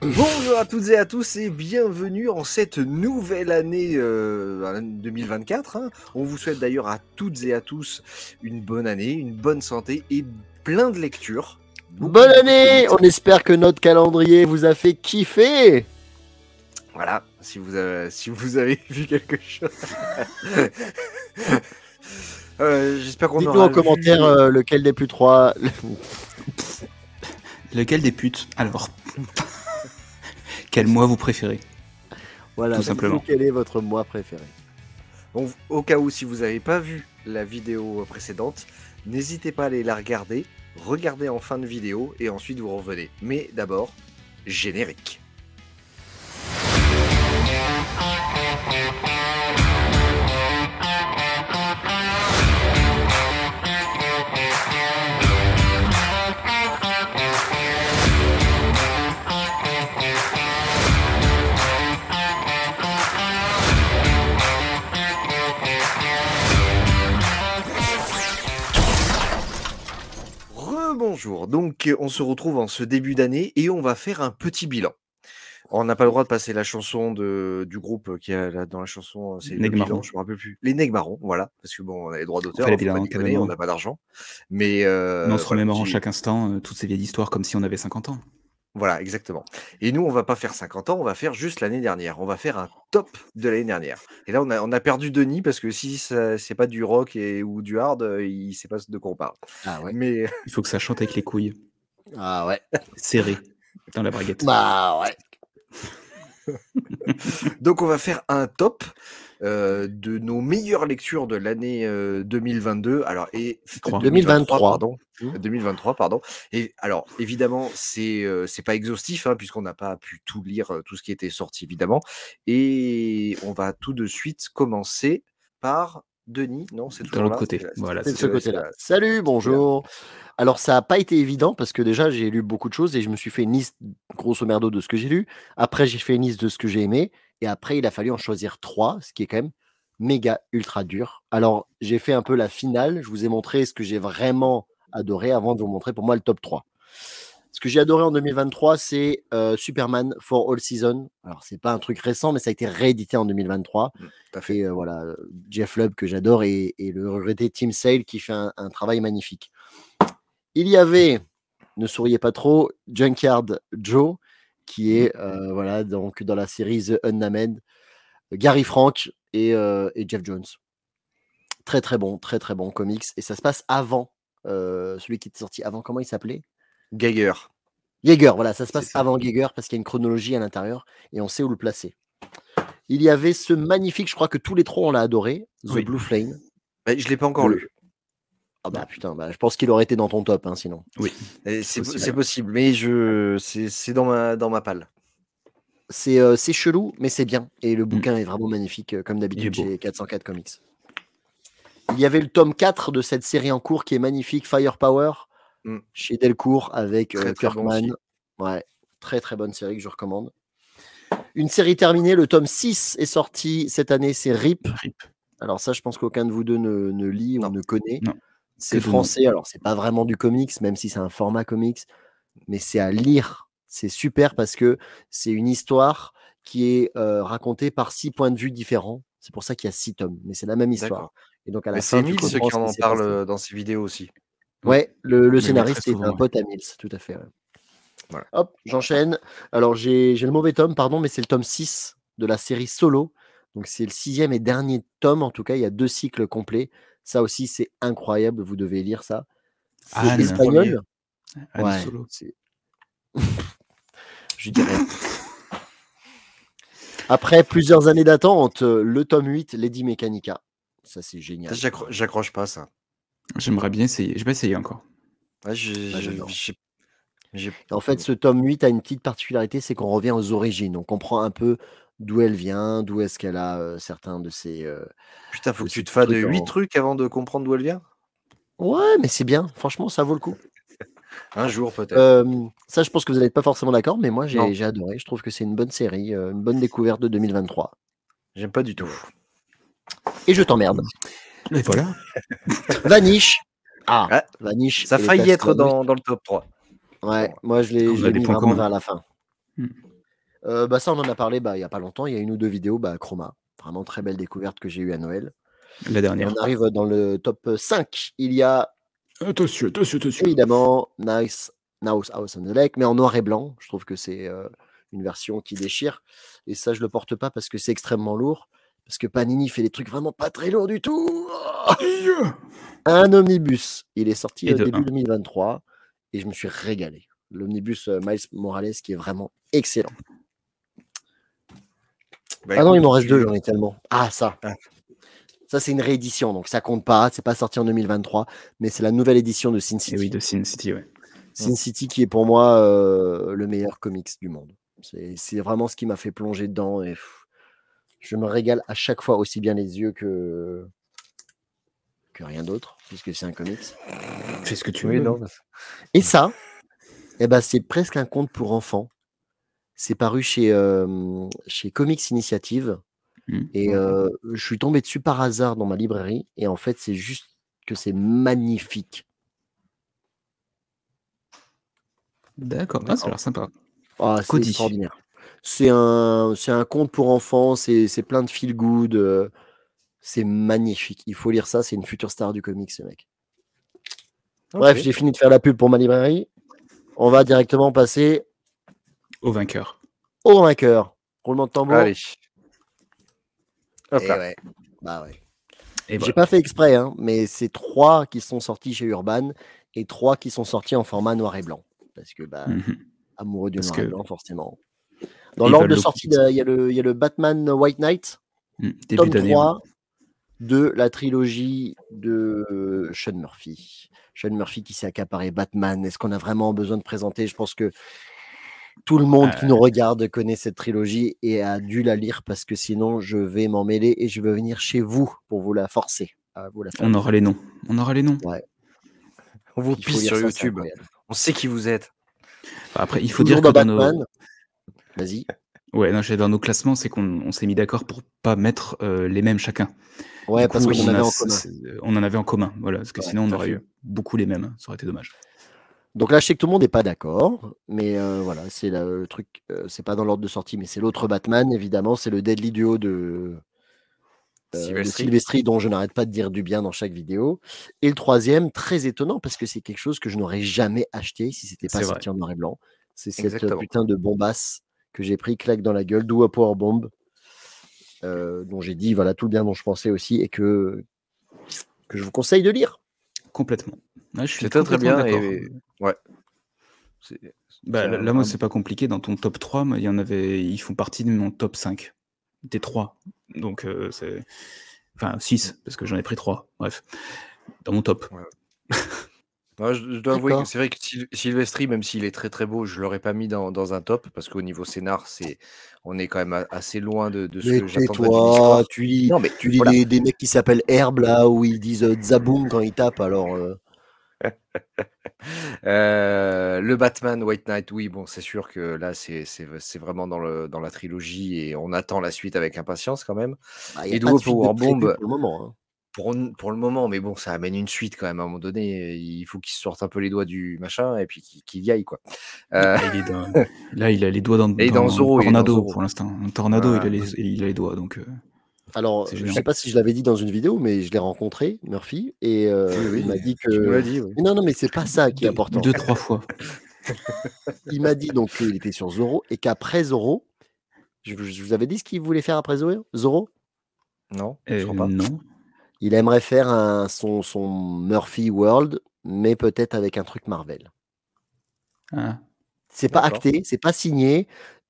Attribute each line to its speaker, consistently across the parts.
Speaker 1: Bonjour à toutes et à tous et bienvenue en cette nouvelle année euh, 2024. hein. On vous souhaite d'ailleurs à toutes et à tous une bonne année, une bonne santé et plein de lectures. Beaucoup,
Speaker 2: Bonne année On espère que notre calendrier vous a fait kiffer
Speaker 1: Voilà, si vous avez, si vous avez vu quelque chose. Euh, J'espère qu'on
Speaker 2: Dites-nous
Speaker 1: aura
Speaker 2: en commentaire euh, lequel des plus trois...
Speaker 3: Lequel des putes Alors, quel mois vous préférez?
Speaker 2: Voilà,
Speaker 3: Tout simplement.
Speaker 2: Quel est votre mois préféré?
Speaker 1: Au cas où, si vous n'avez pas vu la vidéo précédente, n'hésitez pas à aller la regarder, regardez en fin de vidéo et ensuite vous revenez. Mais d'abord, générique. Donc on se retrouve en ce début d'année et on va faire un petit bilan. On n'a pas le droit de passer la chanson de, du groupe qui est là dans la chanson, c'est le
Speaker 3: Negmarron.
Speaker 1: bilan, je me rappelle plus. Les Negmarrons, voilà, parce que bon, on a les droits d'auteur, on, n'a pas d'argent. Mais, euh,
Speaker 3: Mais On se remémore en chaque instant euh, toutes ces vieilles histoires comme si on avait 50 ans.
Speaker 1: Voilà, exactement. Et nous, on va pas faire 50 ans, on va faire juste l'année dernière. On va faire un top de l'année dernière. Et là, on a, on a perdu Denis parce que si c'est pas du rock et, ou du hard, euh, il sait pas de quoi on parle.
Speaker 2: Ah ouais
Speaker 1: Mais
Speaker 3: Il faut que ça chante avec les couilles
Speaker 2: Ah ouais
Speaker 3: serrées dans la braguette.
Speaker 2: Bah ouais
Speaker 1: donc, on va faire un top euh, de nos meilleures lectures de l'année euh, 2022. Alors, et
Speaker 3: Trois.
Speaker 2: 2023.
Speaker 1: pardon.
Speaker 2: Mmh.
Speaker 1: 2023, pardon. Et alors, évidemment, c'est euh, c'est pas exhaustif, hein, puisqu'on n'a pas pu tout lire, euh, tout ce qui était sorti, évidemment. Et on va tout de suite commencer par Denis. Non, c'est
Speaker 3: De l'autre côté. Voilà,
Speaker 2: C'est de ce côté-là.
Speaker 1: là.
Speaker 2: Salut, bonjour Alors ça n'a pas été évident parce que déjà j'ai lu beaucoup de choses et je me suis fait une liste grosso merdo de ce que j'ai lu. Après j'ai fait une liste de ce que j'ai aimé et après il a fallu en choisir trois, ce qui est quand même méga ultra dur. Alors j'ai fait un peu la finale, je vous ai montré ce que j'ai vraiment adoré avant de vous montrer pour moi le top 3. Ce que j'ai adoré en 2023, c'est euh, Superman for All Season. Alors, c'est pas un truc récent, mais ça a été réédité en 2023.
Speaker 1: Tout à fait.
Speaker 2: Et euh, voilà, Jeff Lubb que j'adore et, et le regretté Tim Sale qui fait un, un travail magnifique. Il y avait, ne souriez pas trop, Junkyard Joe qui est euh, voilà donc dans la série The Unnamed, Gary Frank et, euh, et Jeff Jones. Très très bon, très très bon comics et ça se passe avant euh, celui qui était sorti avant. Comment il s'appelait?
Speaker 1: Geiger.
Speaker 2: Jaeger, voilà, ça se passe
Speaker 1: ça.
Speaker 2: avant Jaeger parce qu'il y a une chronologie à l'intérieur et on sait où le placer. Il y avait ce magnifique, je crois que tous les trois on l'a adoré, The
Speaker 3: Oui.
Speaker 2: Blue Flame.
Speaker 1: Mais je l'ai pas encore
Speaker 2: Le-
Speaker 1: lu.
Speaker 2: Ah bah putain, bah, je pense qu'il aurait été dans ton top hein, sinon.
Speaker 1: Et C'est
Speaker 3: possible.
Speaker 1: mais je c'est dans ma, dans ma palle.
Speaker 2: C'est euh, c'est chelou, mais c'est bien. Et le bouquin est vraiment magnifique, euh, comme d'habitude chez 404 Comics. Il y avait le tome 4 de cette série en cours qui est magnifique, Firepower,
Speaker 1: Mm.
Speaker 2: chez Delcourt, avec
Speaker 1: Très,
Speaker 2: euh,
Speaker 1: très bon
Speaker 2: Kirkman.
Speaker 1: aussi.
Speaker 2: ouais, très très bonne série que je recommande. Une série terminée, le tome 6 est sorti cette année, c'est RIP.
Speaker 3: Rip.
Speaker 2: Alors ça, je pense qu'aucun de vous deux ne, ne lit
Speaker 1: Non.
Speaker 2: ou ne connaît.
Speaker 3: Non.
Speaker 2: C'est français, alors c'est pas vraiment du comics, même si c'est un format comics, mais c'est à lire. C'est super parce que c'est une histoire qui est euh, racontée par six points de vue différents. C'est pour ça qu'il y a six tomes, mais c'est la même histoire. Et donc à la
Speaker 1: Mais
Speaker 2: fin,
Speaker 1: c'est ceux qui en parlent euh, dans ses vidéos aussi.
Speaker 2: Ouais, le, scénariste est un
Speaker 3: ouais.
Speaker 2: pote à Mills, tout à fait. ouais.
Speaker 1: Voilà.
Speaker 2: Hop, j'enchaîne. Alors j'ai le mauvais tome, pardon, mais c'est le tome 6 de la série Solo. Donc c'est le sixième et dernier tome, en tout cas, il y a deux cycles complets. Ça aussi, c'est incroyable, vous devez lire ça. C'est
Speaker 3: Anne.
Speaker 2: espagnol?
Speaker 3: Anne
Speaker 2: Ouais,
Speaker 3: Solo.
Speaker 2: c'est- Je dirais. Après plusieurs années d'attente, euh, le tome 8, Lady Mechanica. Ça, c'est génial.
Speaker 1: Ça, j'accro- J'accroche pas ça.
Speaker 3: J'aimerais bien essayer. Je vais essayer encore.
Speaker 1: Ouais,
Speaker 2: Ah, Et en fait, ce tome 8 a une petite particularité, c'est qu'on revient aux origines. On comprend un peu d'où elle vient, d'où est-ce qu'elle a euh, certains de ses... euh,
Speaker 1: Putain, faut que tu te fasses de
Speaker 2: trucs
Speaker 1: 8
Speaker 2: en-
Speaker 1: trucs avant de comprendre d'où elle vient?
Speaker 2: Ouais, mais c'est bien. Franchement, ça vaut le coup.
Speaker 1: Un jour peut-être.
Speaker 2: Euh, ça, je pense que vous n'êtes pas forcément d'accord, mais moi, j'ai adoré. Je trouve que c'est une bonne série, une bonne découverte de 2023.
Speaker 1: J'aime pas du tout.
Speaker 2: Et je t'emmerde.
Speaker 3: Et voilà.
Speaker 2: Vanish. Ah,
Speaker 1: Ah,
Speaker 2: Vanish.
Speaker 1: Ça failli être dans, dans le top 3.
Speaker 2: Ouais, moi, je l'ai mis vraiment vers la fin. Euh, bah, ça, on en a parlé bah, il n'y a pas longtemps. Il y a une ou deux vidéos. Bah, Chroma. Vraiment très belle découverte que j'ai eue à Noël.
Speaker 3: La dernière.
Speaker 2: On arrive dans le top 5. Il y a
Speaker 3: Attention, attention, attention.
Speaker 2: évidemment Nice House House on the Lake, mais en noir et blanc. Je trouve que c'est euh, une version qui déchire. Et ça, je le porte pas parce que c'est extrêmement lourd. Parce que Panini fait des trucs vraiment pas très lourds du tout. Un omnibus. Il est sorti au début
Speaker 3: un.
Speaker 2: 2023 et je me suis régalé. L'omnibus euh, Miles Morales qui est vraiment excellent.
Speaker 1: Bah,
Speaker 2: ah non, il m'en reste deux, j'en ai tellement. Ah, ça.
Speaker 1: Ah.
Speaker 2: Ça, c'est une réédition, donc ça compte pas. C'est pas sorti en 2023, mais c'est la nouvelle édition de Sin
Speaker 3: Et
Speaker 2: City.
Speaker 3: oui, de Sin City, ouais.
Speaker 2: Sin City qui est pour moi euh, le meilleur comics du monde. C'est vraiment ce qui m'a fait plonger dedans et pff, je me régale à chaque fois aussi bien les yeux que que rien d'autre puisque c'est un comics.
Speaker 3: Fais ce que tu veux.
Speaker 1: non,
Speaker 2: Et ça, eh ben, c'est presque un conte pour enfants. C'est paru chez, euh, chez Comics Initiative.
Speaker 3: Mhm.
Speaker 2: Et euh, je suis tombé dessus par hasard dans ma librairie. Et en fait, c'est juste que c'est magnifique.
Speaker 3: D'accord, ah, ça a l'air sympa.
Speaker 2: Ah, c'est extraordinaire. C'est un, c'est un conte pour enfants. C'est c'est plein de feel good. euh, c'est magnifique. Il faut lire ça. C'est une future star du comics, ce mec. Bref, j'ai fini de faire la pub pour ma librairie. On va directement passer
Speaker 3: Au vainqueur.
Speaker 2: au vainqueur. Roulement de tambour.
Speaker 1: Allez. Hop
Speaker 2: Eh ouais. Bah ouais.
Speaker 3: Et
Speaker 2: J'ai
Speaker 3: voilà.
Speaker 2: pas fait exprès, hein, mais c'est trois qui sont sortis chez Urban et trois qui sont sortis en format noir et blanc. Parce que, bah,
Speaker 3: Mhm.
Speaker 2: amoureux du
Speaker 3: Parce
Speaker 2: noir et blanc, forcément. Dans l'ordre de sortie, il y, a le- il y a le Batman White Knight.
Speaker 3: Début
Speaker 2: tome
Speaker 3: d'année.
Speaker 2: 3 de la trilogie de Sean Murphy. Sean Murphy qui s'est accaparé Batman. Est-ce qu'on a vraiment besoin de présenter? Je pense que tout le monde qui nous regarde connaît cette trilogie et a dû la lire parce que sinon je vais m'en mêler et je vais venir chez vous pour vous la forcer. À vous la faire.
Speaker 3: On aura les noms. On aura les noms.
Speaker 1: On vous pisse sur
Speaker 2: ça,
Speaker 1: YouTube. On sait qui vous êtes.
Speaker 3: Après, il faut
Speaker 2: Toujours
Speaker 3: dire que
Speaker 2: dans
Speaker 3: nos...
Speaker 2: Vas-y.
Speaker 3: Ouais, non, dans nos classements, c'est qu'on on s'est mis d'accord pour pas mettre euh, les mêmes chacun.
Speaker 2: Ouais, parce qu'on en
Speaker 3: on
Speaker 2: avait en commun.
Speaker 3: On en avait en commun, voilà, parce que
Speaker 2: Ouais,
Speaker 3: sinon on aurait
Speaker 1: fait.
Speaker 3: eu beaucoup les mêmes. Ça aurait été dommage.
Speaker 2: Donc là, je sais que tout le monde n'est pas d'accord, mais euh, voilà, c'est le truc. euh, c'est pas dans l'ordre de sortie, mais c'est l'autre Batman, évidemment. C'est le Deadly Duo de, euh, de dont je n'arrête pas de dire du bien dans chaque vidéo. Et le troisième, très étonnant, parce que c'est quelque chose que je n'aurais jamais acheté si c'était pas sorti en noir et blanc. C'est cette putain de bombasse que j'ai pris claque dans la gueule, d'où Power Bomb, euh, dont j'ai dit voilà tout le bien dont je pensais aussi et que, que je vous conseille de lire.
Speaker 3: Complètement. Ouais, je suis
Speaker 1: C'est très très bien.
Speaker 3: d'accord.
Speaker 1: Et... Ouais. C'est-
Speaker 3: Bah,
Speaker 1: c'est
Speaker 3: là, moi, c'est pas compliqué. Dans ton top 3, moi, il y en avait, ils font partie de mon top 5. Des 3. Donc, euh, c'est. Enfin, 6, parce que j'en ai pris 3. Bref. Dans mon top.
Speaker 1: Ouais, je, je dois avouer que c'est vrai que Syl- Sylvestri, même s'il est très très beau, je l'aurais pas mis dans, dans un top parce qu'au niveau scénar, c'est on est quand même assez loin de, de ce
Speaker 2: Mais
Speaker 1: que
Speaker 2: tais-toi,
Speaker 1: histoire.
Speaker 2: tu lis,
Speaker 1: Non mais
Speaker 2: tu lis
Speaker 1: voilà.
Speaker 2: des, des mecs qui s'appellent Herbe là où ils disent euh, Zaboum quand ils tapent. Alors, euh,
Speaker 1: Euh, le Batman White Knight, oui, bon, c'est sûr que là, c'est vraiment dans, le, dans la trilogie et on attend la suite avec impatience quand même.
Speaker 2: bah,
Speaker 1: Et Duo Power Bomb,
Speaker 2: pour le moment. hein.
Speaker 1: pour, pour le moment, mais bon, ça amène une suite quand même à un moment donné. Il faut qu'il sorte un peu les doigts du machin et puis qu'il qu'il y aille, quoi. Euh,
Speaker 3: Là, il est dans- là, il a les doigts dans,
Speaker 1: Et dans Zorro, il est dans
Speaker 3: Tornado
Speaker 1: Zorro.
Speaker 3: pour l'instant. Un Tornado,
Speaker 1: Voilà.
Speaker 3: il, a les, il a les doigts. Donc, euh,
Speaker 2: Alors, je
Speaker 3: génial.
Speaker 2: sais pas si je l'avais dit dans une vidéo, mais je l'ai rencontré, Murphy, et euh,
Speaker 1: Oui, oui,
Speaker 2: il m'a dit que.
Speaker 1: dit, oui.
Speaker 2: Non, non, mais c'est pas ça qui est important.
Speaker 3: deux, trois fois.
Speaker 2: Il m'a dit donc qu'il était sur Zoro et qu'après Zoro, je, je vous avais dit ce qu'il voulait faire après Zoro. Zoro
Speaker 1: Non, je
Speaker 3: Euh,
Speaker 1: crois pas.
Speaker 3: non.
Speaker 2: Il aimerait faire un, son, son Murphy World, mais peut-être avec un truc Marvel.
Speaker 3: Ah.
Speaker 2: C'est pas acté, c'est pas signé,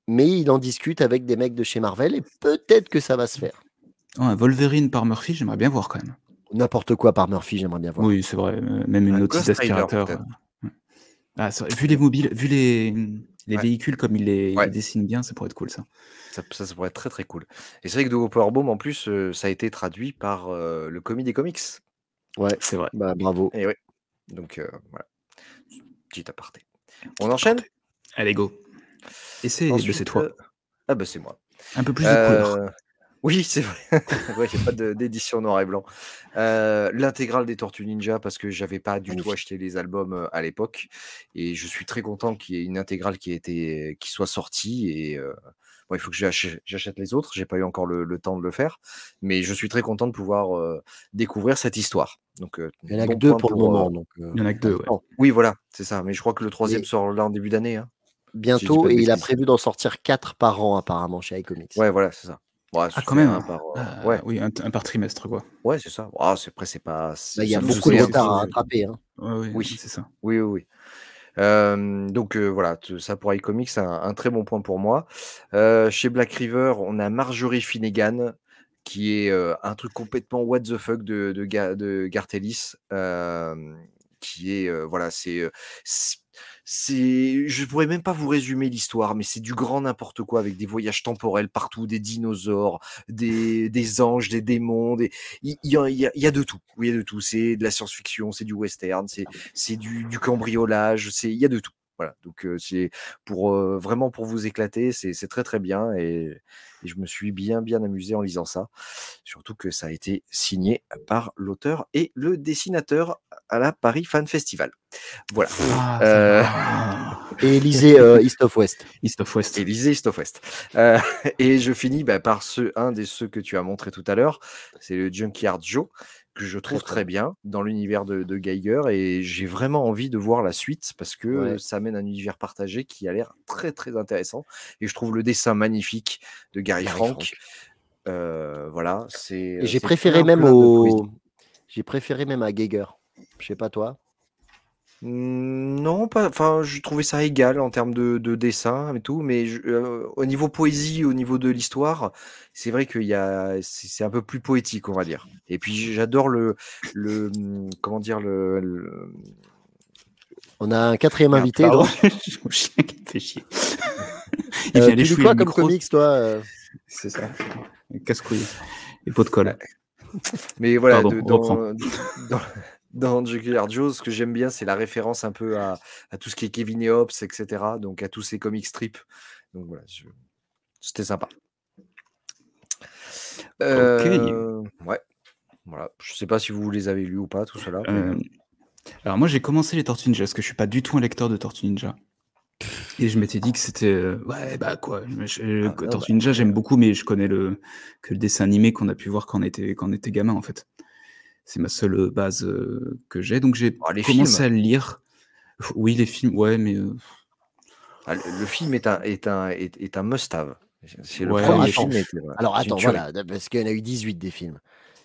Speaker 2: mais il en discute avec des mecs de chez Marvel et peut-être que ça va se faire.
Speaker 3: Oh, un Wolverine par Murphy, j'aimerais bien voir quand même.
Speaker 2: N'importe quoi par Murphy, j'aimerais bien voir.
Speaker 3: Oui, c'est vrai. euh, Même une
Speaker 1: Un
Speaker 3: notice d'aspirateur. euh. Ah, vu les mobiles, vu les, les
Speaker 1: Ouais.
Speaker 3: véhicules comme il les, il
Speaker 1: Ouais.
Speaker 3: les dessine bien, ça pourrait être cool ça.
Speaker 1: Ça, ça, ça pourrait être très très cool. Et c'est vrai que Duo Powerbomb, en plus, euh, ça a été traduit par euh, le commis des comics.
Speaker 2: Ouais,
Speaker 3: C'est vrai.
Speaker 2: bah bravo.
Speaker 1: Et oui. Donc euh, voilà. Petit aparté. On enchaîne
Speaker 3: Allez, go. Et c'est toi.
Speaker 1: euh, Ah bah c'est moi.
Speaker 3: Un peu plus de couleur.
Speaker 1: Euh, Oui, c'est vrai. ouais, il n'y a pas d'édition noir et blanc. Euh, L'intégrale des Tortues Ninja, parce que j'avais pas du tout acheté les albums euh, à l'époque. Et je suis très content qu'il y ait une intégrale qui, ait été, qui soit sortie. Et euh, bon, il faut que j'ach- j'achète les autres. J'ai pas eu encore le, le temps de le faire. Mais je suis très content de pouvoir euh, découvrir cette histoire. Donc, euh,
Speaker 2: Il y en a
Speaker 1: bon
Speaker 2: que deux pour le
Speaker 1: euh,
Speaker 2: moment. Donc, euh,
Speaker 3: Il y en a que deux, ouais.
Speaker 1: Oui, voilà, c'est ça. Mais je crois que le troisième
Speaker 2: Et-
Speaker 1: sort là en début d'année. hein.
Speaker 2: Bientôt, et il a prévu d'en sortir 4 par an apparemment chez iComics.
Speaker 1: Ouais, voilà, c'est ça. Ouais,
Speaker 3: Ah, quand même.
Speaker 1: un
Speaker 3: hein.
Speaker 1: par, euh,
Speaker 3: Ah,
Speaker 1: ouais,
Speaker 3: Oui, un, un par trimestre, quoi.
Speaker 1: ouais, c'est ça. C'est après, c'est pas. C'est-
Speaker 2: il y a beaucoup de retard à rattraper. hein.
Speaker 3: Ouais, ouais,
Speaker 1: Oui.
Speaker 3: c'est ça.
Speaker 1: Oui, oui, oui. Euh, donc euh, voilà, ça pour iComics, c'est un, un très bon point pour moi. Euh, chez Black River, on a Marjorie Finnegan, qui est euh, un truc complètement what the fuck de, de, Ga- de Garth Ellis, euh, qui est, euh, voilà, c'est, euh, c'est, je pourrais même pas vous résumer l'histoire, mais c'est du grand n'importe quoi avec des voyages temporels partout, des dinosaures, des, des anges, des démons, des... il y, a, il y a- il y a de tout. Oui, il y a de tout. C'est de la science-fiction, c'est du western, c'est c'est du, du cambriolage, c'est il y a de tout. Voilà, donc euh, c'est pour euh, vraiment pour vous éclater, c'est très très bien et, et je me suis bien bien amusé en lisant ça. Surtout que ça a été signé par l'auteur et le dessinateur à la Paris Fan Festival. Voilà.
Speaker 3: Ah,
Speaker 1: Euh.
Speaker 2: Et lisez euh, East of West.
Speaker 3: East of West.
Speaker 1: Élysée East of West. Euh, et je finis bah, par ce, un des ceux que tu as montré tout à l'heure, c'est le Junkyard Joe, que je trouve
Speaker 2: très
Speaker 1: très bien dans l'univers de, de Geiger. Et j'ai vraiment envie de voir la suite parce que
Speaker 2: Ouais.
Speaker 1: ça amène un univers partagé qui a l'air très très intéressant. Et je trouve le dessin magnifique de Gary,
Speaker 2: Gary
Speaker 1: Frank.
Speaker 2: Frank.
Speaker 1: Euh, voilà, c'est.
Speaker 2: Et j'ai préféré même au. J'ai préféré même à Geiger. Je sais pas toi.
Speaker 1: Mmh, Non, pas. Enfin, je trouvais ça égal en termes de, de dessin et tout, mais je- euh, au niveau poésie, au niveau de l'histoire, c'est vrai qu'il y a, c'est c'est un peu plus poétique, on va dire. Et puis j'adore le, le, hum, comment dire le, le-
Speaker 2: On a un quatrième
Speaker 1: Merde,
Speaker 2: invité.
Speaker 1: pardon.
Speaker 2: donc.
Speaker 3: Mon chien qui me fait chier. Il
Speaker 2: Euh,
Speaker 3: vient
Speaker 2: tu lis
Speaker 3: chouiller
Speaker 2: quoi
Speaker 3: le
Speaker 2: comme
Speaker 3: micro.
Speaker 2: comics toi euh
Speaker 3: C'est ça. Casse-couille. Et pot de colle.
Speaker 1: Mais voilà,
Speaker 3: Pardon,
Speaker 1: de-
Speaker 3: on reprend.
Speaker 1: dans, dans, dans Jugular Joe, ce que j'aime bien, c'est la référence un peu à, à tout ce qui est Kevin et Hobbes, etc. Donc à tous ces comic strips. Donc voilà, je- c'était sympa. Euh, ouais. Voilà. Je sais pas si vous les avez lus ou pas, tout cela. mais-
Speaker 3: Euh, alors moi j'ai commencé les Tortues Ninja parce que je suis pas du tout un lecteur de Tortues Ninja. Et je m'étais dit que c'était euh, ouais bah quoi. je- je-
Speaker 1: Ah,
Speaker 3: Tortues
Speaker 1: bah,
Speaker 3: Ninja j'aime beaucoup mais je connais le que le dessin animé qu'on a pu voir quand on était quand on était gamin en fait. C'est ma seule euh, base euh, que j'ai donc j'ai
Speaker 1: Ah,
Speaker 3: commencé
Speaker 1: films?
Speaker 3: à le lire. Oui les films ouais mais euh,
Speaker 1: Ah, le, le film est un, est un, est, est un must-have. C'est le
Speaker 3: Ouais,
Speaker 1: premier film. était- voilà,
Speaker 2: Alors attends, voilà, parce qu'il y en a eu 18 des films.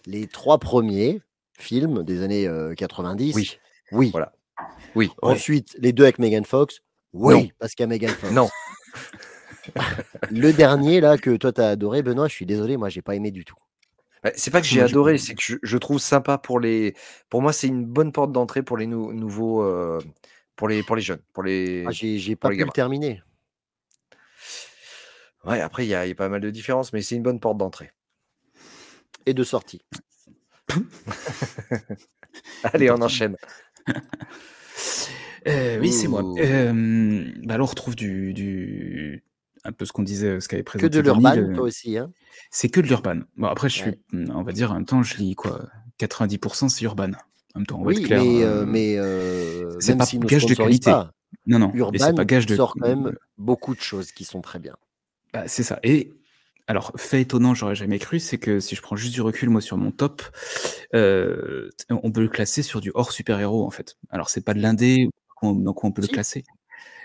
Speaker 2: Les trois premiers films des années euh, 90,
Speaker 1: Oui,
Speaker 2: oui.
Speaker 1: voilà. Oui.
Speaker 2: Ensuite, les deux avec Megan Fox, oui,
Speaker 1: Non.
Speaker 2: parce qu'il y a Megan Fox.
Speaker 1: Non.
Speaker 2: Le dernier, là, que toi, t'as adoré, Benoît, je suis désolé, moi, j'ai pas aimé du tout.
Speaker 1: Ouais, C'est pas que j'ai
Speaker 3: Moi, j'ai-
Speaker 1: adoré, c'est que je, je trouve sympa pour les. Pour moi, c'est une bonne porte d'entrée pour les nou- nouveaux. euh, pour, les, pour les jeunes. Pour les...
Speaker 2: Ah, j'ai j'ai pas
Speaker 1: les
Speaker 2: pu le terminer.
Speaker 1: Ouais, après, il y, a il y a pas mal de différences, mais c'est une bonne porte d'entrée.
Speaker 2: Et de sortie.
Speaker 1: Allez, on enchaîne.
Speaker 3: Euh, oui, c'est moi. Euh, bah alors on retrouve du, du un peu ce qu'on disait, ce qu'avait
Speaker 2: Que
Speaker 3: présenté
Speaker 2: de
Speaker 3: Denis,
Speaker 2: l'urban,
Speaker 3: le-
Speaker 2: toi aussi. Hein
Speaker 3: C'est que de l'urban. Bon après je suis, on va dire en même temps je lis quoi, 90% c'est urban. En même temps on va
Speaker 2: oui,
Speaker 3: être clair.
Speaker 2: mais,
Speaker 3: euh,
Speaker 2: euh, mais euh,
Speaker 3: c'est pas
Speaker 2: si
Speaker 3: gage de qualité.
Speaker 2: pas,
Speaker 3: non non,
Speaker 2: Urban
Speaker 3: pas gage de.
Speaker 2: sort quand même beaucoup de choses qui sont très bien.
Speaker 3: Bah, c'est ça. Et alors, fait étonnant, j'aurais jamais cru, c'est que si je prends juste du recul, moi, sur mon top, euh, on peut le classer sur du hors super-héros, en fait. Alors, c'est pas de l'indé, dans quoi on peut
Speaker 2: Si.
Speaker 3: le classer.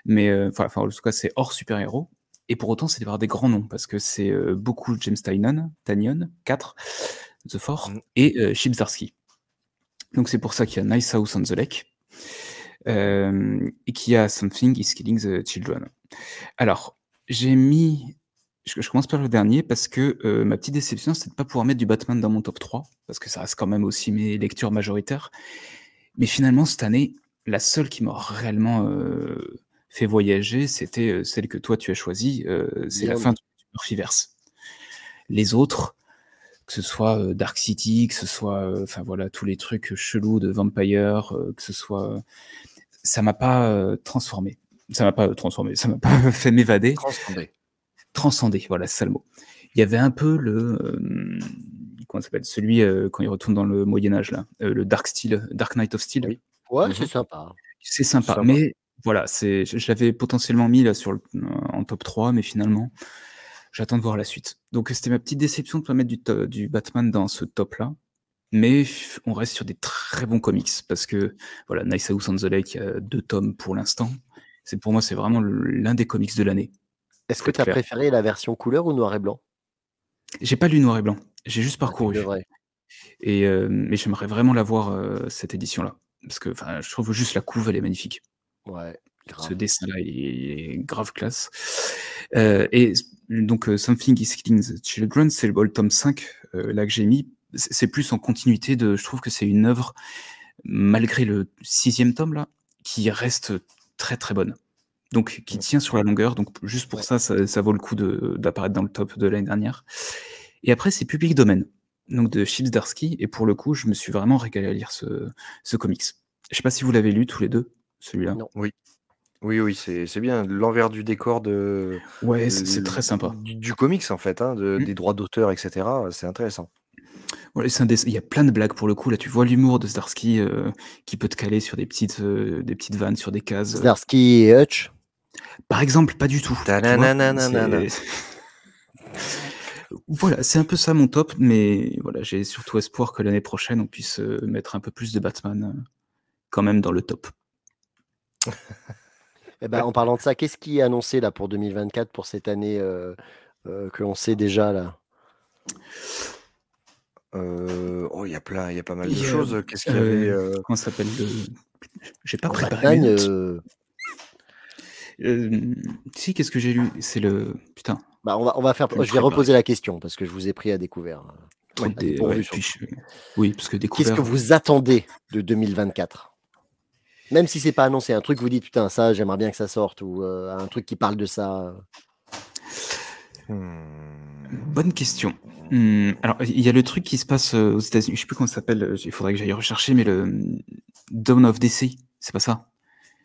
Speaker 3: Mais, enfin, enfin, en tout cas, c'est hors super-héros. Et pour autant, c'est d'avoir des grands noms, parce que c'est euh, beaucoup James Tynion, Tannion, 4, The Four,
Speaker 1: Mm.
Speaker 3: et euh, Chip. Donc, c'est pour ça qu'il y a Nice House on the Lake, euh, et qu'il y a Something is Killing the Children. Alors, j'ai mis. Je, je commence par le dernier parce que euh, ma petite déception, c'est de ne pas pouvoir mettre du Batman dans mon top 3, parce que ça reste quand même aussi mes lectures majoritaires. Mais finalement, cette année, la seule qui m'a réellement euh, fait voyager, c'était euh, celle que toi tu as choisie, euh, c'est la fin du Murphyverse. Les autres, que ce soit euh, Dark City, que ce soit, enfin voilà, tous les trucs chelous de Vampire, que ce soit, ça m'a pas transformé. Ça m'a pas transformé, ça m'a pas fait m'évader
Speaker 1: Transcendé.
Speaker 3: transcender, voilà, c'est ça le mot. Il y avait un peu le. comment ça s'appelle Celui euh, quand il retourne dans le Moyen-Âge, là. euh, le Dark Steel, Dark Knight of Steel.
Speaker 2: Oui. Ouais,
Speaker 1: Mhm.
Speaker 2: c'est sympa.
Speaker 3: C'est sympa.
Speaker 1: Sympa.
Speaker 3: Mais voilà, c'est, l'avais potentiellement mis là sur le, en top 3, mais finalement, j'attends de voir la suite. Donc c'était ma petite déception de ne pas mettre du, to- du Batman dans ce top-là. Mais on reste sur des très bons comics parce que voilà, Nice House on the Lake, a deux tomes pour l'instant. C'est pour moi, c'est vraiment l'un des comics de l'année.
Speaker 2: Est-ce que tu as préféré la version couleur ou noir et blanc?
Speaker 3: J'ai pas lu noir et blanc, j'ai juste
Speaker 2: Ah,
Speaker 3: parcouru. Et euh, mais j'aimerais vraiment l'avoir euh, cette édition-là parce que je trouve juste la couve, elle est magnifique.
Speaker 2: Ouais, grave.
Speaker 3: Ce dessin-là, il, est- il est grave classe. Euh, et donc, euh, Something is Killing the Children, c'est le, tome 5 euh, là que j'ai mis. C'est plus en continuité de. Je trouve que c'est une œuvre, malgré le sixième tome là, qui reste très très bonne. Donc, qui tient sur la longueur. Donc, juste pour
Speaker 2: Ouais.
Speaker 3: ça, ça, ça vaut le coup d'apparaître dans le top de l'année dernière. Et après, c'est Public Domain, donc de Chips Darsky. Et pour le coup, je me suis vraiment régalé à lire ce, ce comics. Je sais pas si vous l'avez lu tous les deux, celui-là.
Speaker 2: Non.
Speaker 1: Oui, oui, c'est bien. L'envers du décor de,
Speaker 3: Ouais, c'est très sympa.
Speaker 1: du, du comics, en fait, hein, de-
Speaker 3: Mm.
Speaker 1: des droits d'auteur, etc. C'est intéressant.
Speaker 3: Ouais, un Il y a plein de blagues pour le coup. Là, tu vois l'humour de Starsky euh, qui peut te caler sur des petites, euh, des petites vannes, sur des cases.
Speaker 2: Starsky et Hutch.
Speaker 3: Par exemple, pas du tout. voilà, c'est un peu ça mon top, mais voilà, j'ai surtout espoir que l'année prochaine on puisse euh, mettre un peu plus de Batman quand même dans le top.
Speaker 2: Eh ben, en parlant de ça, qu'est-ce qui est annoncé là pour 2024 pour cette année euh, euh, que l'on sait déjà là?
Speaker 1: Euh, oh, il y a plein, il y a pas mal de choses. Qu'est-ce qu'il y avait
Speaker 3: Euh,
Speaker 1: euh,
Speaker 3: comment ça s'appelle le... J'ai pas
Speaker 2: En
Speaker 3: préparé si, qu'est-ce que j'ai lu? C'est le putain.
Speaker 2: bah, on va, on va faire.
Speaker 3: Je vais
Speaker 2: Je vais
Speaker 3: me
Speaker 2: reposer la question parce que je vous ai pris à découvert.
Speaker 3: ouais, je- Oui, parce que
Speaker 2: Qu'est-ce
Speaker 3: découvert.
Speaker 2: que vous attendez de 2024 Même si c'est pas annoncé, un truc vous dites putain ça j'aimerais bien que ça sorte ou euh, un truc qui parle de ça.
Speaker 1: hmm,
Speaker 3: Bonne question. Hmm, alors, il y a le truc qui se passe euh, aux États-Unis. Je sais plus comment ça s'appelle. euh, Il faudrait que j'aille rechercher, mais le hum, Dawn of DC, c'est pas ça?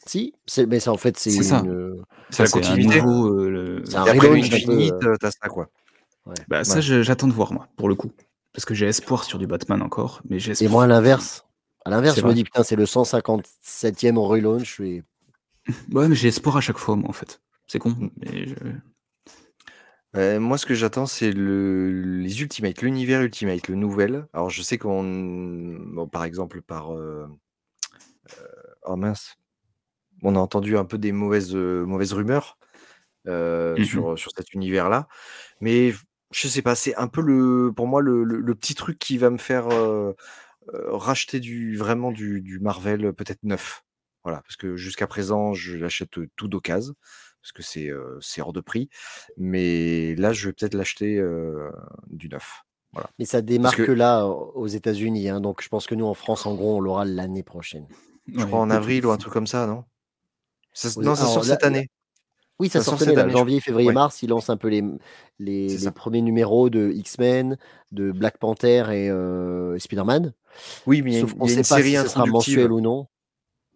Speaker 2: Si, c'est- mais ça en fait c'est
Speaker 3: C'est ça.
Speaker 2: une.
Speaker 1: C'est la
Speaker 3: Ça, un
Speaker 1: continuité.
Speaker 3: nouveau, euh, le-
Speaker 2: C'est un relaunch euh,
Speaker 1: t'as ça, quoi.
Speaker 3: Bah, ça,
Speaker 1: Ouais.
Speaker 3: j'attends de voir, moi, pour le coup. Parce que j'ai espoir sur du Batman encore. Mais j'ai
Speaker 2: Et moi à l'inverse. À l'inverse, je me dis putain c'est le 157e en relaunch et
Speaker 3: Ouais, mais j'ai espoir à chaque fois, moi, en fait. C'est con.
Speaker 1: Mm.
Speaker 3: Mais je-
Speaker 1: Euh, moi, ce que j'attends, c'est le, les Ultimate, l'univers Ultimate, le nouvel. Alors, je sais qu'on, bon, par exemple, par, euh, euh, oh mince, on a entendu un peu des mauvaises, euh, mauvaises rumeurs euh,
Speaker 3: Mhm.
Speaker 1: sur, sur cet univers-là, mais je sais pas, c'est un peu le, pour moi, le, le- le petit truc qui va me faire euh, racheter du, vraiment du, du Marvel, euh, peut-être neuf. Voilà, parce que jusqu'à présent, je l'achète euh, tout d'occasion, parce que c'est euh, hors de prix. Mais là, je vais peut-être l'acheter euh, du neuf.
Speaker 2: mais ça démarre
Speaker 1: que-
Speaker 2: que là aux États-Unis. hein, donc je pense que nous en France en gros on l'aura l'année prochaine.
Speaker 1: Je
Speaker 3: ouais,
Speaker 1: crois en avril ou un truc comme ça, non? Ça, Non, ça
Speaker 2: alors,
Speaker 1: sort
Speaker 2: là-
Speaker 1: cette année.
Speaker 2: Oui, ça,
Speaker 1: Ça
Speaker 2: sort
Speaker 1: sort
Speaker 2: cette
Speaker 1: cette
Speaker 2: année, là, janvier, février,
Speaker 1: Ouais.
Speaker 2: mars, ils lancent un peu les, les, premiers numéros de X-Men, de Black Panther et euh, Spider-Man.
Speaker 1: Oui, mais il y a une,
Speaker 2: qu'on
Speaker 1: il y a
Speaker 2: ne
Speaker 1: une
Speaker 2: sait pas
Speaker 1: série
Speaker 2: si ce sera mensuel
Speaker 1: introductive.
Speaker 2: ou non.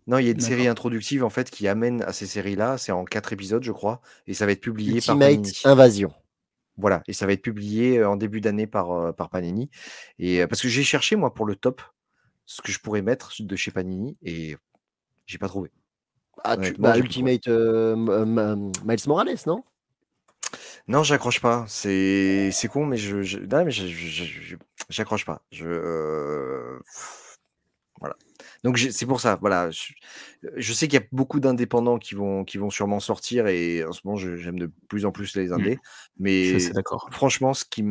Speaker 1: Non, il y a une série introductive en fait qui amène à ces séries-là. C'est en quatre épisodes, je crois, et ça va être publié par
Speaker 2: Ultimate
Speaker 1: Panini.
Speaker 2: Invasion.
Speaker 1: Voilà, et ça va être publié euh, en début d'année par, euh, par Panini. Et parce que j'ai cherché moi pour le top ce que je pourrais mettre de chez Panini et j'ai pas trouvé.
Speaker 2: Ah, tu, bah. Ultimate euh, M- M- Miles Morales, non?
Speaker 1: Non, j'accroche pas. C'est c'est con, mais je, je... non, mais j'accroche pas. Je euh, voilà. Donc c'est pour ça. Voilà. Je, je sais qu'il y a beaucoup d'indépendants qui vont qui vont sûrement sortir et en ce moment j'aime de plus en plus les indés.
Speaker 3: Je suis assez
Speaker 1: Mais
Speaker 3: d'accord.
Speaker 1: franchement, ce qui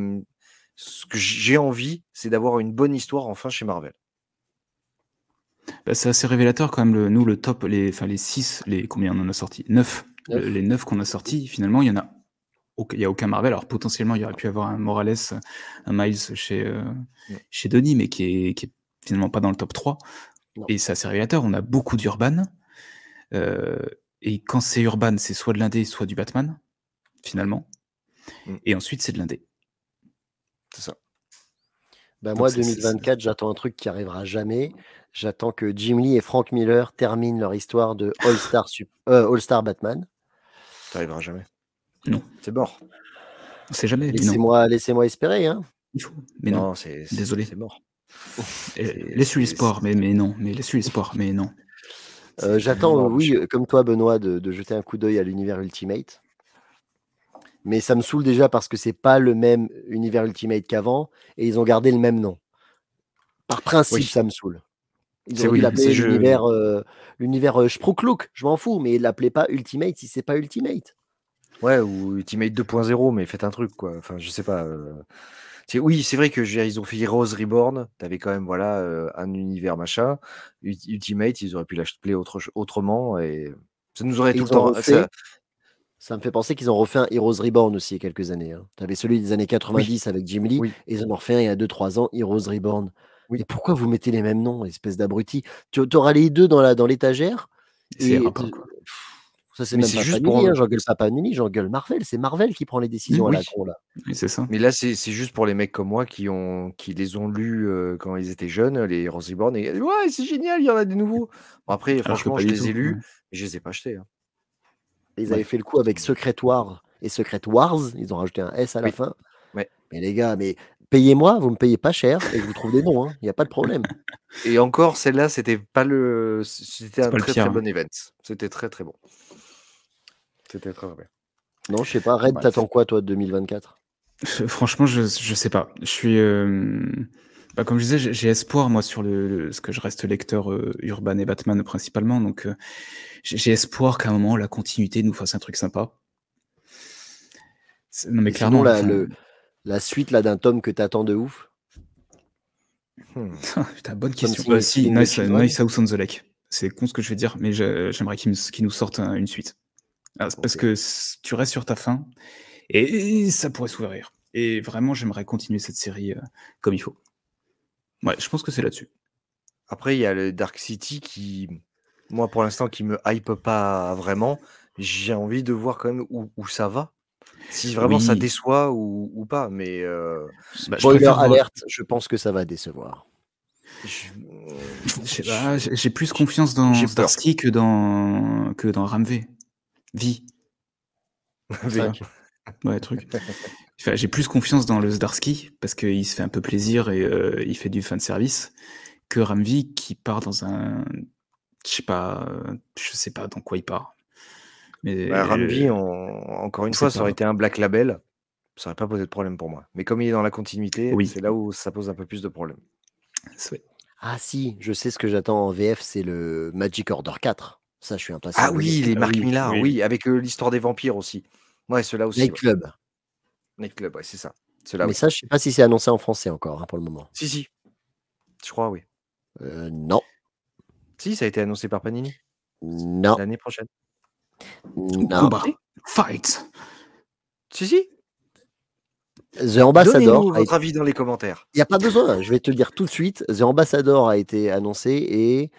Speaker 1: ce que j'ai envie, c'est d'avoir une bonne histoire enfin chez Marvel.
Speaker 3: Bah, c'est assez révélateur quand même, le, nous, le top, les, enfin, les 6, les, combien on en a sorti? 9.
Speaker 2: Neuf.
Speaker 3: les 9 qu'on a sortis, finalement, il y en a aucun, il y a aucun Marvel. Alors potentiellement, il y aurait pu avoir un Morales, un Miles chez, euh, chez Denis, mais qui est, qui est finalement pas dans le top 3.
Speaker 2: Non.
Speaker 3: Et c'est assez révélateur. On a beaucoup d'Urban. Euh, et quand c'est Urban, c'est soit de l'indé, soit du Batman, finalement.
Speaker 1: Mm.
Speaker 3: Et ensuite, c'est de l'indé.
Speaker 1: C'est ça.
Speaker 3: Donc
Speaker 2: moi,
Speaker 3: c'est- c'est-
Speaker 2: 2024, j'attends un truc qui arrivera jamais. J'attends que Jim Lee et Frank Miller terminent leur histoire de All-Star euh, Batman.
Speaker 1: T'arriveras jamais.
Speaker 3: Non.
Speaker 1: C'est mort.
Speaker 3: On sait jamais.
Speaker 2: Laissez-moi laissez-moi espérer. Hein.
Speaker 3: Il faut. Mais non.
Speaker 1: non, c'est c'est-
Speaker 3: Désolé.
Speaker 1: C'est mort. C'est-
Speaker 3: Laisse-lui
Speaker 1: c'est-
Speaker 3: l'espoir, mais, mais non. Mais laisse-lui l'espoir, mais non.
Speaker 2: Euh, J'attends, oui, comme toi, Benoît, de, de jeter un coup d'œil à l'univers Ultimate. Mais ça me saoule déjà parce que c'est pas le même univers Ultimate qu'avant et ils ont gardé le même nom. Par principe,
Speaker 1: Oui.
Speaker 2: ça me saule. Ils dû
Speaker 1: oui,
Speaker 2: l'appeler l'univers euh, l'univers euh, je m'en fous, mais l'appelez pas Ultimate si c'est pas Ultimate.
Speaker 1: Ouais, ou Ultimate 2.0, mais faites un truc, quoi. Enfin, je sais pas. euh, c'est- Oui, c'est vrai que dire, ils ont fait Heroes Reborn. T'avais quand même, voilà, euh, un univers machin. Ult- Ultimate, ils auraient pu l'appeler autre... autrement et ça nous aurait
Speaker 2: Et
Speaker 1: tout le
Speaker 2: ils ont
Speaker 1: temps.
Speaker 2: refait-
Speaker 1: ça-
Speaker 2: Ça me fait penser qu'ils ont refait un Heroes Reborn aussi il y a quelques années. Hein. Tu avais celui des années 90 avec Jim Lee,
Speaker 1: Oui.
Speaker 2: et ils en ont refait un il y a 2-3 ans, Heroes Reborn.
Speaker 1: Oui.
Speaker 2: Et pourquoi vous mettez les mêmes noms, espèce d'abruti? Tu auras les deux dans la- dans l'étagère.
Speaker 3: C'est.
Speaker 2: Ça, c'est même pas
Speaker 1: juste
Speaker 2: Panini,
Speaker 1: pour-
Speaker 2: hein, j'engueule pas Panini, j'engueule Marvel. C'est Marvel qui prend les décisions à la con, là.
Speaker 3: Oui, c'est ça.
Speaker 1: Mais là, c'est c'est juste pour les mecs comme moi qui, ont, qui les ont lus euh, quand ils étaient jeunes, les Heroes Reborn. Et ouais, c'est génial, il y en a des nouveaux. Bon, après,
Speaker 3: Alors
Speaker 1: franchement, je les ai lus, mais je les ai pas achetés. hein.
Speaker 2: Ils
Speaker 1: Ouais.
Speaker 2: avaient fait le coup avec Secret War et Secret Wars. Ils ont rajouté un S à la
Speaker 1: Oui.
Speaker 2: fin.
Speaker 1: Ouais.
Speaker 2: Mais les gars, mais payez-moi, vous me payez pas cher et je vous trouve des noms. Il n'y a pas de problème.
Speaker 1: Et encore, celle-là, c'était pas le. C'était un très
Speaker 3: pire,
Speaker 1: très
Speaker 3: hein.
Speaker 1: bon event. C'était très très bon. C'était très très bien.
Speaker 2: Non, je sais pas. Red,
Speaker 3: Bref.
Speaker 2: t'attends quoi, toi, de 2024
Speaker 3: Euh, Franchement, je, je sais pas. Je suis. euh, bah, comme je disais, j'ai- espoir, moi, sur le, le- ce que je reste lecteur euh, Urban et Batman principalement. Donc, euh, j'ai espoir qu'à un moment, la continuité nous fasse un truc sympa. Non, mais
Speaker 2: Et
Speaker 3: clairement.
Speaker 2: sinon, la,
Speaker 3: enfin,
Speaker 2: le- la suite là d'un tome que t'attends de ouf.
Speaker 1: Hmm.
Speaker 3: Putain, bonne question. Bah, si, nice, nice House on the Lake. C'est con ce que je vais dire, mais j'aimerais qu'ils qu'ils nous sortent un- une suite. Ah, Parce que tu restes sur ta fin et, ça pourrait s'ouvrir. Et vraiment, j'aimerais continuer cette série euh, comme il faut. Ouais, je pense que c'est là-dessus.
Speaker 1: Après, il y a le Dark City qui, moi, pour l'instant, qui me hype pas vraiment. J'ai envie de voir quand même où, où ça va. Si vraiment ça déçoit ou, ou pas. Mais euh,
Speaker 3: Bah, je
Speaker 2: Spoiler
Speaker 3: préfère voir-
Speaker 2: alerte, je pense que ça va décevoir.
Speaker 1: Je
Speaker 3: pas, j'ai plus confiance dans. Starsky que dans, que dans Ramvé. Vie.
Speaker 2: Cinq.
Speaker 3: Ouais, truc. Enfin, j'ai plus confiance dans le Zdarsky parce qu'il se fait un peu plaisir et euh, il fait du fan service que Ramvi qui part dans un. Je sais pas, euh, je sais pas dans quoi il part. Mais
Speaker 1: Bah, Ramvi, on- encore une
Speaker 3: on
Speaker 1: fois, ça aurait
Speaker 3: pas.
Speaker 1: été un Black Label. Ça n'aurait pas posé de problème pour moi. Mais comme il est dans la continuité,
Speaker 3: Oui.
Speaker 1: c'est là où ça pose un peu plus de problèmes.
Speaker 2: Ah si, je sais ce que j'attends en VF, c'est le Magic Order 4. Ça, je suis impatient.
Speaker 1: Ah oui, les
Speaker 3: Ah
Speaker 1: Mark
Speaker 3: oui,
Speaker 1: Millar,
Speaker 3: oui.
Speaker 1: oui, avec euh, l'histoire des vampires aussi. Ouais, ceux-là aussi.
Speaker 2: Night
Speaker 1: ouais.
Speaker 2: Club.
Speaker 1: Nightclub, ouais, c'est ça.
Speaker 2: Mais
Speaker 1: oui.
Speaker 2: ça, je sais pas si c'est annoncé en français encore hein, pour le moment.
Speaker 1: Si, si. Je crois, oui.
Speaker 2: Euh, non,
Speaker 1: Si, ça a été annoncé par Panini
Speaker 2: non,
Speaker 1: l'année prochaine.
Speaker 2: non.
Speaker 3: Combat. Fight.
Speaker 1: Si, si.
Speaker 2: The Ambassador,
Speaker 1: Donnez-nous votre
Speaker 2: été-
Speaker 1: avis dans les commentaires.
Speaker 2: il n'y a pas besoin, je vais te le dire tout de suite. The Ambassador a été annoncé et,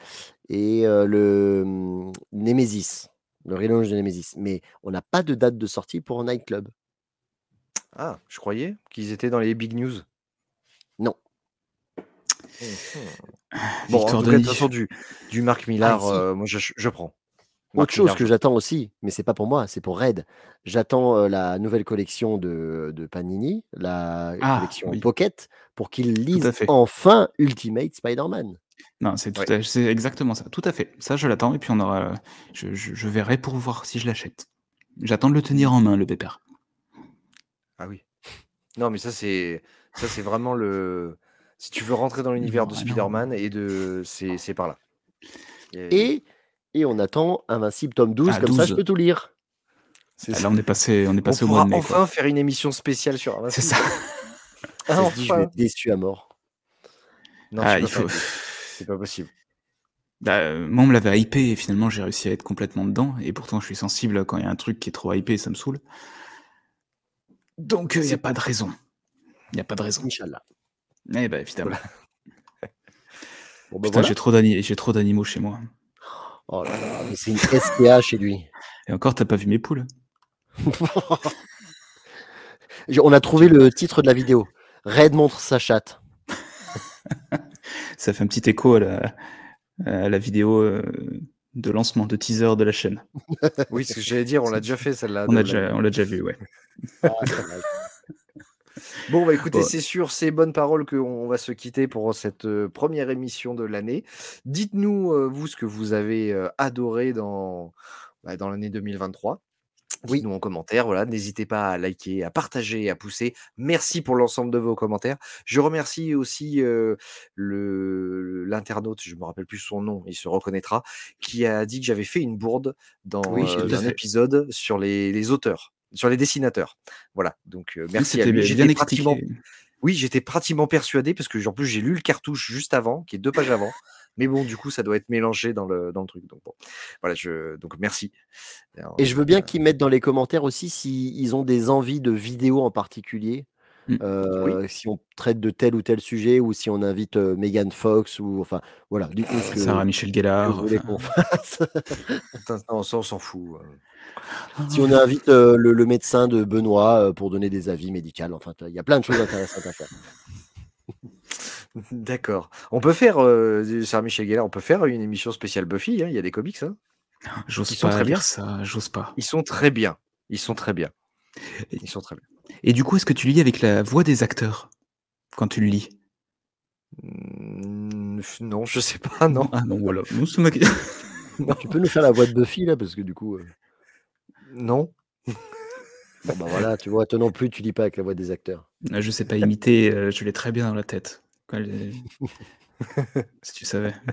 Speaker 2: et euh, le hum, Nemesis, le relaunch de Nemesis. Mais on n'a pas de date de sortie pour Night Club.
Speaker 1: Ah, je croyais qu'ils étaient dans les big news.
Speaker 2: Non.
Speaker 1: Mhm. Bon, en
Speaker 3: Victor
Speaker 1: tout cas, de
Speaker 3: Denis.
Speaker 1: toute façon, du, du Marc Millar,
Speaker 2: Ah, si.
Speaker 1: euh, moi, je, je prends. Marc
Speaker 2: Autre chose que j'attends aussi, mais c'est pas pour moi, c'est pour Red. J'attends euh, la nouvelle collection de, de Panini, la
Speaker 3: Ah,
Speaker 2: collection
Speaker 3: oui.
Speaker 2: Pocket, pour qu'ils lisent
Speaker 3: fait.
Speaker 2: enfin Ultimate Spider-Man.
Speaker 3: Non, c'est
Speaker 1: Ouais.
Speaker 3: exactement ça. Tout à fait. Ça, je l'attends et puis on aura. Je, je- je verrai pour voir si je l'achète. J'attends de le tenir en main, le pépère.
Speaker 1: Ah oui. Non, mais ça, c'est ça, c'est vraiment le. Si tu veux rentrer dans l'univers de
Speaker 3: ah non.
Speaker 1: Spider-Man et de. C'est c'est par là. Et,
Speaker 2: Et, on attend Invincible tome 12,
Speaker 3: Ah,
Speaker 2: comme ça
Speaker 3: 12.
Speaker 2: je peux tout lire.
Speaker 1: c'est
Speaker 3: Ah,
Speaker 1: ça.
Speaker 3: Là, on est passé, on est
Speaker 1: On
Speaker 3: passé au
Speaker 1: pourra
Speaker 3: mois de mai. quoi.
Speaker 1: enfin faire une émission spéciale sur
Speaker 3: C'est
Speaker 1: Invincible.
Speaker 3: ça.
Speaker 1: Ah,
Speaker 2: Ça se dit, je vais
Speaker 1: enfin.
Speaker 2: être déçu à mort.
Speaker 1: Non,
Speaker 3: Ah,
Speaker 1: tu peux
Speaker 3: il faut.
Speaker 1: pas. C'est pas possible.
Speaker 3: Bah, euh, moi, on me l'avait hypé et finalement, j'ai réussi à être complètement dedans. Et pourtant, je suis sensible quand il y a un truc qui est trop hypé, ça me saoule. Donc, il n'y
Speaker 1: C'est
Speaker 3: a pas de raison. Il n'y a pas de raison.
Speaker 2: Inch'Allah.
Speaker 3: Eh ben, évidemment.
Speaker 2: Bon, bah
Speaker 3: Putain,
Speaker 2: voilà.
Speaker 3: j'ai trop j'ai trop d'animaux chez moi.
Speaker 2: Oh là là, mais c'est une SPA chez lui.
Speaker 3: Et encore, t'as pas vu mes poules?
Speaker 2: On a trouvé le titre de la vidéo. Red montre sa chatte.
Speaker 3: Ça fait un petit écho à la, à la vidéo euh, de lancement, de teaser de la chaîne.
Speaker 1: Oui, ce que j'allais dire, on l'a déjà fait celle-là.
Speaker 3: On
Speaker 1: la-
Speaker 3: déjà, vu, ouais.
Speaker 2: Ah.
Speaker 1: Bon, bah écoutez, c'est sur ces bonnes paroles qu'on va se quitter pour cette euh, première émission de l'année. Dites-nous, euh, vous, ce que vous avez euh, adoré dans, bah, dans l'année 2023.
Speaker 2: Oui.
Speaker 1: Dites-nous en commentaire, voilà, n'hésitez pas à liker, à partager, à pousser. Merci pour l'ensemble de vos commentaires. Je remercie aussi euh, le l'internaute, je me rappelle plus son nom, il se reconnaîtra, qui a dit que j'avais fait une bourde dans
Speaker 2: Oui,
Speaker 1: euh, un épisode sur les, les auteurs, sur les dessinateurs. Voilà, donc euh, merci à lui.
Speaker 3: bien
Speaker 1: pratiquement oui, j'étais pratiquement persuadé parce que en plus j'ai lu le cartouche juste avant, qui est deux pages avant. Mais bon, du coup, ça doit être mélangé dans le, dans le truc. Donc bon, voilà, je donc merci. Alors,
Speaker 2: Et je veux bien
Speaker 1: euh,
Speaker 2: qu'ils mettent dans les commentaires aussi s'ils ont des envies de vidéos en particulier.
Speaker 3: Mm.
Speaker 2: euh, Si on traite de tel ou tel sujet ou si on invite euh, Megan Fox ou enfin voilà, du coup que,
Speaker 3: Sarah Michel Gellar. enfin,
Speaker 2: qu'on fasse.
Speaker 1: putain, non, ça on s'en fout. euh.
Speaker 2: si on invite euh, le, le médecin de Benoît euh, pour donner des avis médicaux, enfin il y a plein de choses intéressantes à faire.
Speaker 1: D'accord. On peut faire, euh, Sarah Michel Gellar, on peut faire une émission spéciale Buffy. hein, Il y a des comics. hein.
Speaker 3: J'ose
Speaker 1: Ils sont
Speaker 3: pas
Speaker 1: très
Speaker 3: lire
Speaker 1: bien.
Speaker 3: ça, j'ose pas.
Speaker 1: Ils sont très bien. Ils sont très bien. Ils sont très bien.
Speaker 3: Et du coup, est-ce que tu lis avec la voix des acteurs quand tu le lis?
Speaker 1: Non, je sais pas. Non.
Speaker 3: Ah non, voilà. Ma-
Speaker 2: Tu peux nous faire la voix de Buffy là parce que du coup, euh,
Speaker 1: Non.
Speaker 2: bon, bah voilà, tu vois, toi non plus tu lis pas avec la voix des acteurs.
Speaker 3: Ah, Je sais pas imiter, euh, je l'ai très bien dans la tête. Si tu savais.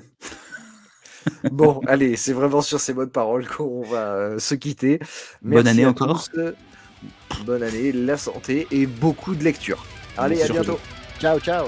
Speaker 1: Bon, allez, c'est vraiment sur ces bonnes paroles qu'on va euh, se quitter.
Speaker 3: Bonne année
Speaker 1: à
Speaker 3: encore.
Speaker 1: tous, Bonne année, la santé et beaucoup de lecture. Allez, à bientôt.
Speaker 2: Ciao, ciao